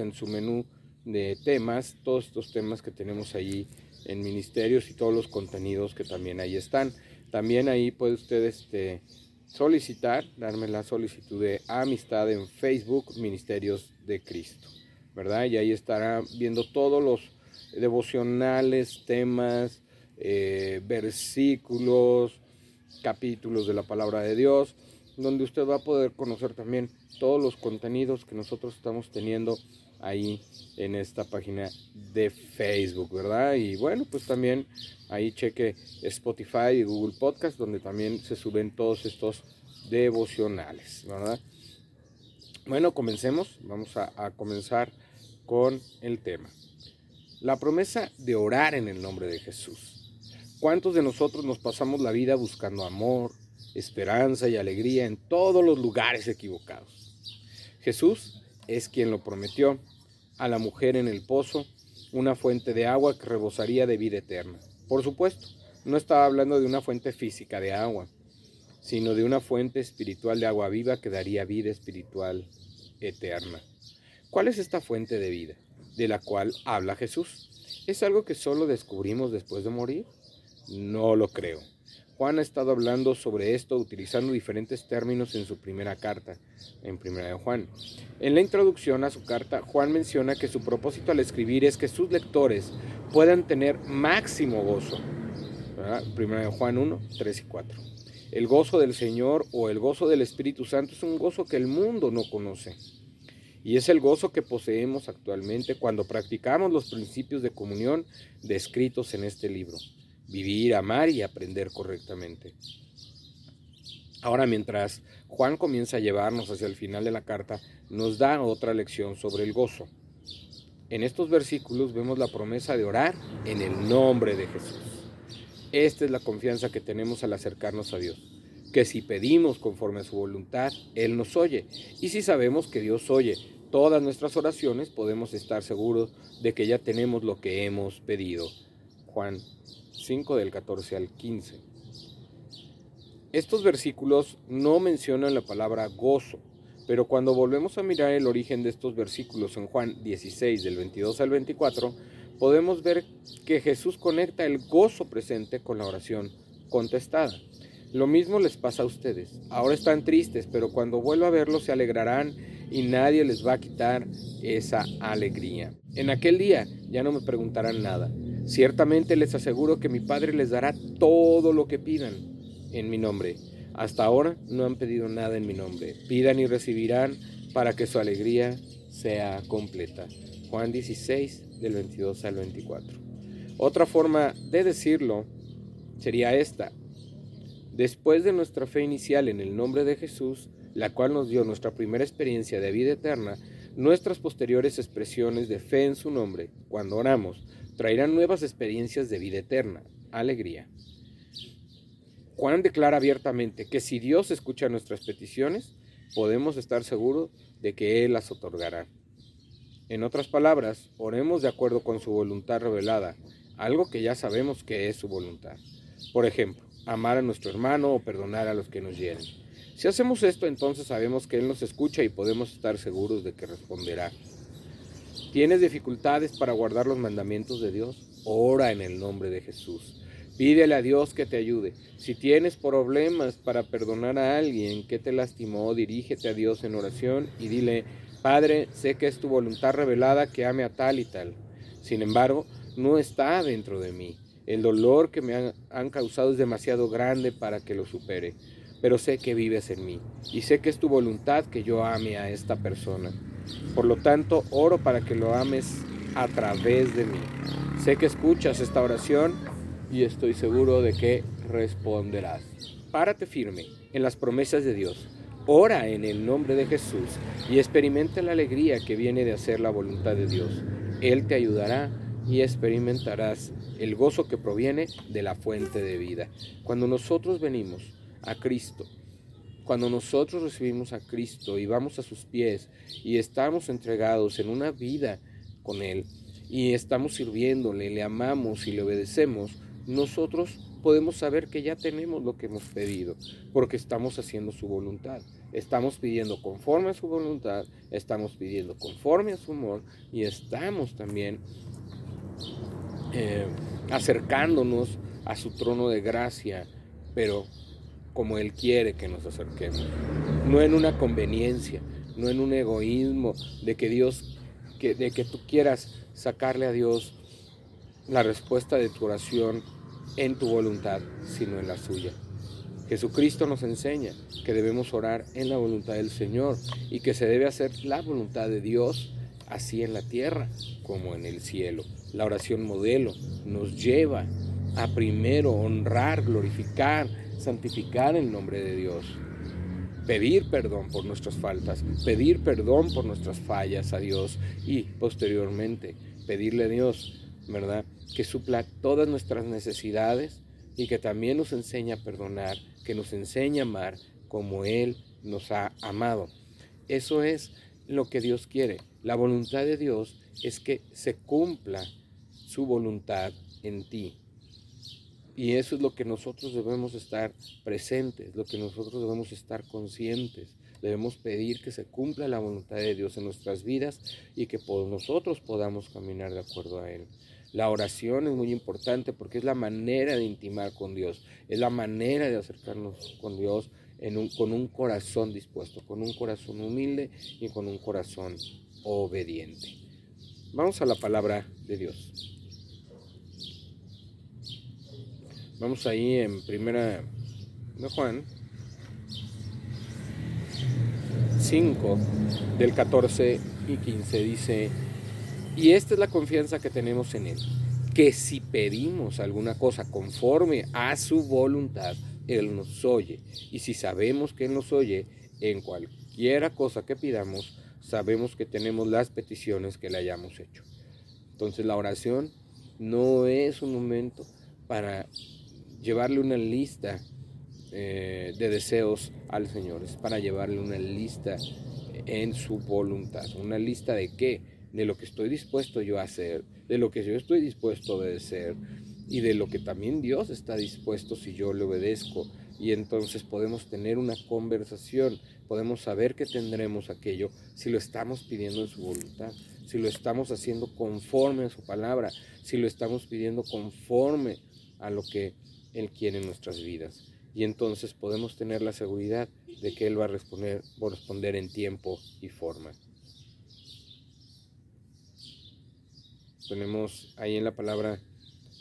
en su menú de temas, todos estos temas que tenemos ahí en ministerios y todos los contenidos que también ahí están. También ahí puede usted este, solicitar, darme la solicitud de amistad en Facebook Ministerios de Cristo, ¿verdad? Y ahí estará viendo todos los devocionales, temas, eh, versículos, capítulos de la palabra de Dios, donde usted va a poder conocer también todos los contenidos que nosotros estamos teniendo ahí en esta página de Facebook, ¿verdad? Y bueno, pues también ahí cheque Spotify y Google Podcast, donde también se suben todos estos devocionales, ¿verdad? Bueno, comencemos. Vamos a, a comenzar con el tema. La promesa de orar en el nombre de Jesús. ¿Cuántos de nosotros nos pasamos la vida buscando amor, esperanza y alegría en todos los lugares equivocados? Jesús es quien lo prometió a la mujer en el pozo, una fuente de agua que rebosaría de vida eterna. Por supuesto, no estaba hablando de una fuente física de agua, sino de una fuente espiritual de agua viva que daría vida espiritual eterna. ¿Cuál es esta fuente de vida de la cual habla Jesús? ¿Es algo que solo descubrimos después de morir? No lo creo. Juan ha estado hablando sobre esto utilizando diferentes términos en su primera carta, en Primera de Juan. En la introducción a su carta, Juan menciona que su propósito al escribir es que sus lectores puedan tener máximo gozo. Primera de Juan 1, 3 y 4. El gozo del Señor o el gozo del Espíritu Santo es un gozo que el mundo no conoce. Y es el gozo que poseemos actualmente cuando practicamos los principios de comunión descritos en este libro vivir, amar y aprender correctamente. Ahora, mientras Juan comienza a llevarnos hacia el final de la carta, nos da otra lección sobre el gozo. En estos versículos vemos la promesa de orar en el nombre de Jesús. Esta es la confianza que tenemos al acercarnos a Dios, que si pedimos conforme a su voluntad, Él nos oye. Y si sabemos que Dios oye todas nuestras oraciones, podemos estar seguros de que ya tenemos lo que hemos pedido. Juan 5 del 14 al 15. Estos versículos no mencionan la palabra gozo, pero cuando volvemos a mirar el origen de estos versículos en Juan 16 del 22 al 24, podemos ver que Jesús conecta el gozo presente con la oración contestada. Lo mismo les pasa a ustedes. Ahora están tristes, pero cuando vuelva a verlos se alegrarán y nadie les va a quitar esa alegría. En aquel día ya no me preguntarán nada. Ciertamente les aseguro que mi Padre les dará todo lo que pidan en mi nombre. Hasta ahora no han pedido nada en mi nombre. Pidan y recibirán para que su alegría sea completa. Juan 16 del 22 al 24. Otra forma de decirlo sería esta. Después de nuestra fe inicial en el nombre de Jesús, la cual nos dio nuestra primera experiencia de vida eterna, nuestras posteriores expresiones de fe en su nombre, cuando oramos, traerán nuevas experiencias de vida eterna, alegría. Juan declara abiertamente que si Dios escucha nuestras peticiones, podemos estar seguros de que Él las otorgará. En otras palabras, oremos de acuerdo con su voluntad revelada, algo que ya sabemos que es su voluntad. Por ejemplo, amar a nuestro hermano o perdonar a los que nos hieren. Si hacemos esto, entonces sabemos que Él nos escucha y podemos estar seguros de que responderá. ¿Tienes dificultades para guardar los mandamientos de Dios? Ora en el nombre de Jesús. Pídele a Dios que te ayude. Si tienes problemas para perdonar a alguien que te lastimó, dirígete a Dios en oración y dile, Padre, sé que es tu voluntad revelada que ame a tal y tal. Sin embargo, no está dentro de mí. El dolor que me han, han causado es demasiado grande para que lo supere. Pero sé que vives en mí y sé que es tu voluntad que yo ame a esta persona. Por lo tanto, oro para que lo ames a través de mí. Sé que escuchas esta oración y estoy seguro de que responderás. Párate firme en las promesas de Dios. Ora en el nombre de Jesús y experimenta la alegría que viene de hacer la voluntad de Dios. Él te ayudará y experimentarás el gozo que proviene de la fuente de vida. Cuando nosotros venimos a Cristo, cuando nosotros recibimos a Cristo y vamos a sus pies y estamos entregados en una vida con Él y estamos sirviéndole, le amamos y le obedecemos, nosotros podemos saber que ya tenemos lo que hemos pedido, porque estamos haciendo su voluntad. Estamos pidiendo conforme a su voluntad, estamos pidiendo conforme a su amor y estamos también eh, acercándonos a su trono de gracia, pero como Él quiere que nos acerquemos. No en una conveniencia, no en un egoísmo de que Dios, de que tú quieras sacarle a Dios la respuesta de tu oración en tu voluntad, sino en la suya. Jesucristo nos enseña que debemos orar en la voluntad del Señor y que se debe hacer la voluntad de Dios así en la tierra como en el cielo. La oración modelo nos lleva a primero honrar, glorificar, santificar el nombre de Dios. Pedir perdón por nuestras faltas, pedir perdón por nuestras fallas a Dios y posteriormente pedirle a Dios, ¿verdad? Que supla todas nuestras necesidades y que también nos enseña a perdonar, que nos enseña a amar como Él nos ha amado. Eso es lo que Dios quiere. La voluntad de Dios es que se cumpla su voluntad en ti. Y eso es lo que nosotros debemos estar presentes, lo que nosotros debemos estar conscientes. Debemos pedir que se cumpla la voluntad de Dios en nuestras vidas y que nosotros podamos caminar de acuerdo a Él. La oración es muy importante porque es la manera de intimar con Dios, es la manera de acercarnos con Dios con un corazón dispuesto, con un corazón humilde y con un corazón obediente. Vamos a la palabra de Dios. Vamos ahí en primera de Juan 5 del 14 y 15 dice, y esta es la confianza que tenemos en Él, que si pedimos alguna cosa conforme a su voluntad, Él nos oye. Y si sabemos que Él nos oye en cualquiera cosa que pidamos, sabemos que tenemos las peticiones que le hayamos hecho. Entonces la oración no es un momento para llevarle una lista eh, de deseos al Señor, es para llevarle una lista en su voluntad. ¿Una lista de qué? De lo que estoy dispuesto yo a hacer, de lo que yo estoy dispuesto a obedecer y de lo que también Dios está dispuesto si yo le obedezco. Y entonces podemos tener una conversación, podemos saber que tendremos aquello si lo estamos pidiendo en su voluntad, si lo estamos haciendo conforme a su palabra, si lo estamos pidiendo conforme a lo que él quiere en nuestras vidas. Y entonces podemos tener la seguridad de que Él va a responder, en tiempo y forma. Tenemos ahí en la palabra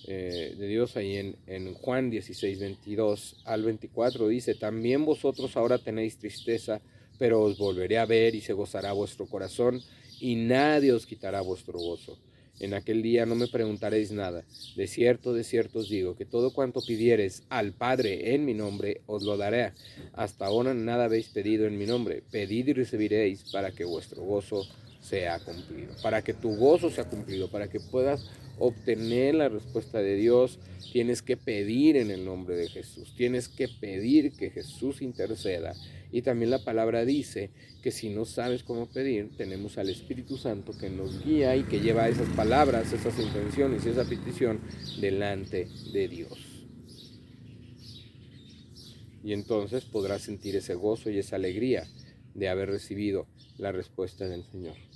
eh, de Dios, ahí en, en Juan 16, 22 al 24, dice, también vosotros ahora tenéis tristeza, pero os volveré a ver y se gozará vuestro corazón y nadie os quitará vuestro gozo. En aquel día no me preguntaréis nada. De cierto, de cierto os digo, que todo cuanto pidiereis al Padre en mi nombre, os lo daré. Hasta ahora nada habéis pedido en mi nombre. Pedid y recibiréis para que vuestro gozo sea cumplido. Para que tu gozo sea cumplido, para que puedas obtener la respuesta de Dios, tienes que pedir en el nombre de Jesús. Tienes que pedir que Jesús interceda y también la palabra dice que si no sabes cómo pedir, tenemos al Espíritu Santo que nos guía y que lleva esas palabras, esas intenciones y esa petición delante de Dios. Y entonces podrás sentir ese gozo y esa alegría de haber recibido la respuesta del Señor.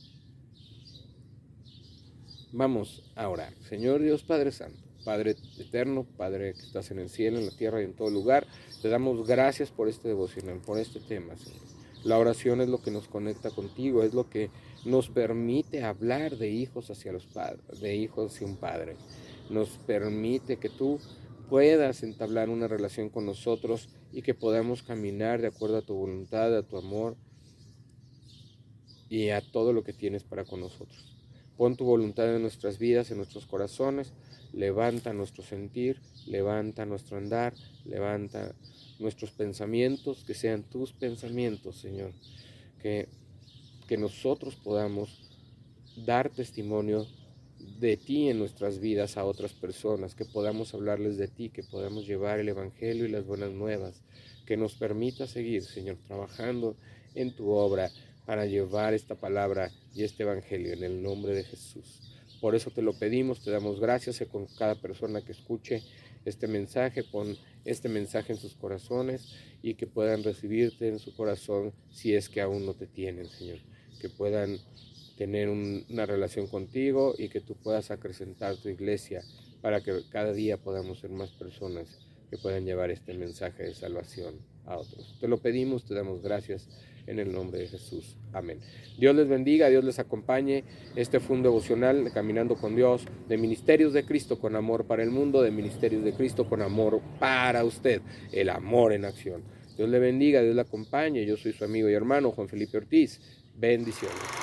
Vamos a orar. Señor Dios Padre Santo, Padre eterno, Padre que estás en el cielo, en la tierra y en todo lugar, te damos gracias por este devocional, por este tema, Señor. La oración es lo que nos conecta contigo, es lo que nos permite hablar de hijos hacia los padres, de hijos hacia un padre. Nos permite que tú puedas entablar una relación con nosotros y que podamos caminar de acuerdo a tu voluntad, a tu amor y a todo lo que tienes para con nosotros. Pon tu voluntad en nuestras vidas, en nuestros corazones, levanta nuestro sentir, levanta nuestro andar, levanta nuestros pensamientos, que sean tus pensamientos, Señor, que, que nosotros podamos dar testimonio de ti en nuestras vidas a otras personas, que podamos hablarles de ti, que podamos llevar el Evangelio y las buenas nuevas, que nos permita seguir, Señor, trabajando en tu obra para llevar esta palabra y este Evangelio en el nombre de Jesús. Por eso te lo pedimos, te damos gracias con cada persona que escuche este mensaje, pon este mensaje en sus corazones y que puedan recibirte en su corazón si es que aún no te tienen, Señor. Que puedan tener una relación contigo y que tú puedas acrecentar tu iglesia para que cada día podamos ser más personas que puedan llevar este mensaje de salvación a otros. Te lo pedimos, te damos gracias en el nombre de Jesús. Amén. Dios les bendiga, Dios les acompañe. Este fue un devocional de Caminando con Dios, de Ministerios de Cristo con amor para el mundo, de Ministerios de Cristo con amor para usted, el amor en acción. Dios le bendiga, Dios le acompañe. Yo soy su amigo y hermano Juan Felipe Ortiz. Bendiciones.